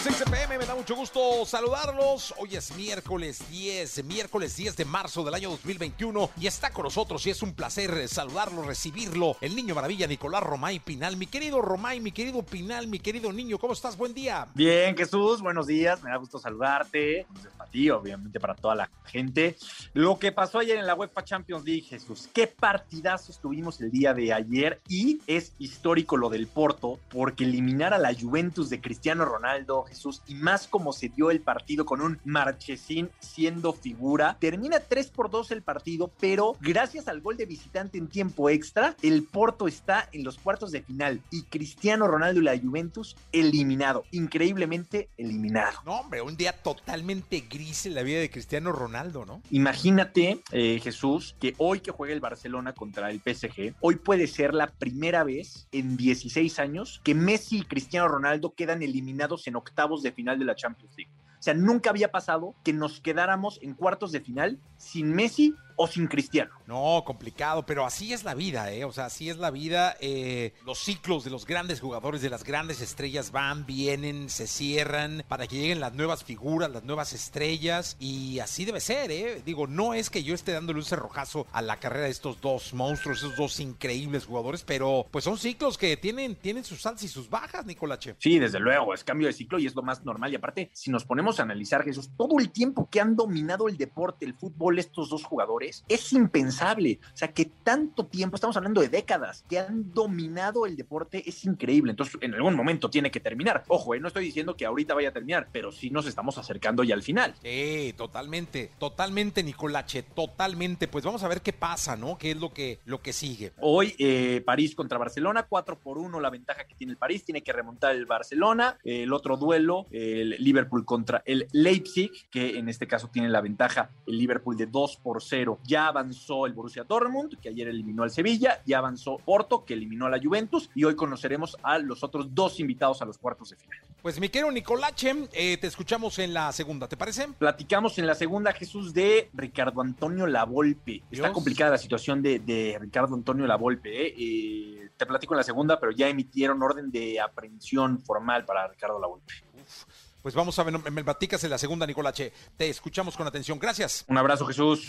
Entonces, XPM, me da mucho gusto saludarlos. Hoy es miércoles 10, miércoles 10 de marzo del año 2021 y está con nosotros y es un placer saludarlo, recibirlo. El niño maravilla Nicolás Romay Pinal. Mi querido Romay, mi querido Pinal, mi querido niño, ¿cómo estás? Buen día. Bien, Jesús, buenos días. Me da gusto saludarte. Para ti, obviamente para toda la gente. Lo que pasó ayer en la UEFA Champions League, Jesús. Qué partidazos tuvimos el día de ayer y es histórico lo del Porto porque eliminó a la Juventus de Cristiano Ronaldo, Jesús, y más como se dio el partido con un Marchesín siendo figura. Termina 3 por 2 el partido, pero gracias al gol de visitante en tiempo extra, el Porto está en los cuartos de final y Cristiano Ronaldo y la Juventus eliminado, increíblemente eliminado. No, hombre, un día totalmente gris en la vida de Cristiano Ronaldo, ¿no? Imagínate, eh, Jesús, que hoy que juega el Barcelona contra el PSG, hoy puede ser la primera vez en 16 años que Messi Cristiano Ronaldo quedan eliminados en octavos de final de la Champions League. O sea, nunca había pasado que nos quedáramos en cuartos de final sin Messi o sin Cristiano. No, complicado, pero así es la vida, ¿eh? O sea, así es la vida. Eh, los ciclos de los grandes jugadores, de las grandes estrellas van, vienen, se cierran para que lleguen las nuevas figuras, las nuevas estrellas. Y así debe ser, ¿eh? Digo, no es que yo esté dándole un cerrojazo a la carrera de estos dos monstruos, esos dos increíbles jugadores, pero pues son ciclos que tienen, tienen sus altas y sus bajas, Nicolache. Sí, desde luego, es cambio de ciclo y es lo más normal. Y aparte, si nos ponemos a analizar, Jesús, todo el tiempo que han dominado el deporte, el fútbol, estos dos jugadores, es impensable. O sea, que tanto tiempo, estamos hablando de décadas, que han dominado el deporte, es increíble. Entonces, en algún momento tiene que terminar. Ojo, eh, no estoy diciendo que ahorita vaya a terminar, pero sí nos estamos acercando ya al final. Sí, totalmente, totalmente, Nicolache, totalmente. Pues vamos a ver qué pasa, ¿no? ¿Qué es lo que, lo que sigue? Hoy, eh, París contra Barcelona, 4 por 1 la ventaja que tiene el París, tiene que remontar el Barcelona. el otro duelo, el Liverpool contra el Leipzig, que en este caso tiene la ventaja el Liverpool de 2 por 0 ya avanzó el Borussia Dortmund, que ayer eliminó al Sevilla, ya avanzó Porto, que eliminó a la Juventus, y hoy conoceremos a los otros dos invitados a los cuartos de final. Pues mi querido Nicolache, eh, te escuchamos en la segunda, ¿te parece? Platicamos en la segunda, Jesús, de Ricardo Antonio Lavolpe. Está complicada la situación de, Ricardo Antonio Lavolpe. ¿eh? Eh, te platico en la segunda, pero ya emitieron orden de aprehensión formal para Ricardo Lavolpe. Pues vamos a ver, me platicas en la segunda, Nicolache. Te escuchamos con atención. Gracias. Un abrazo, Jesús.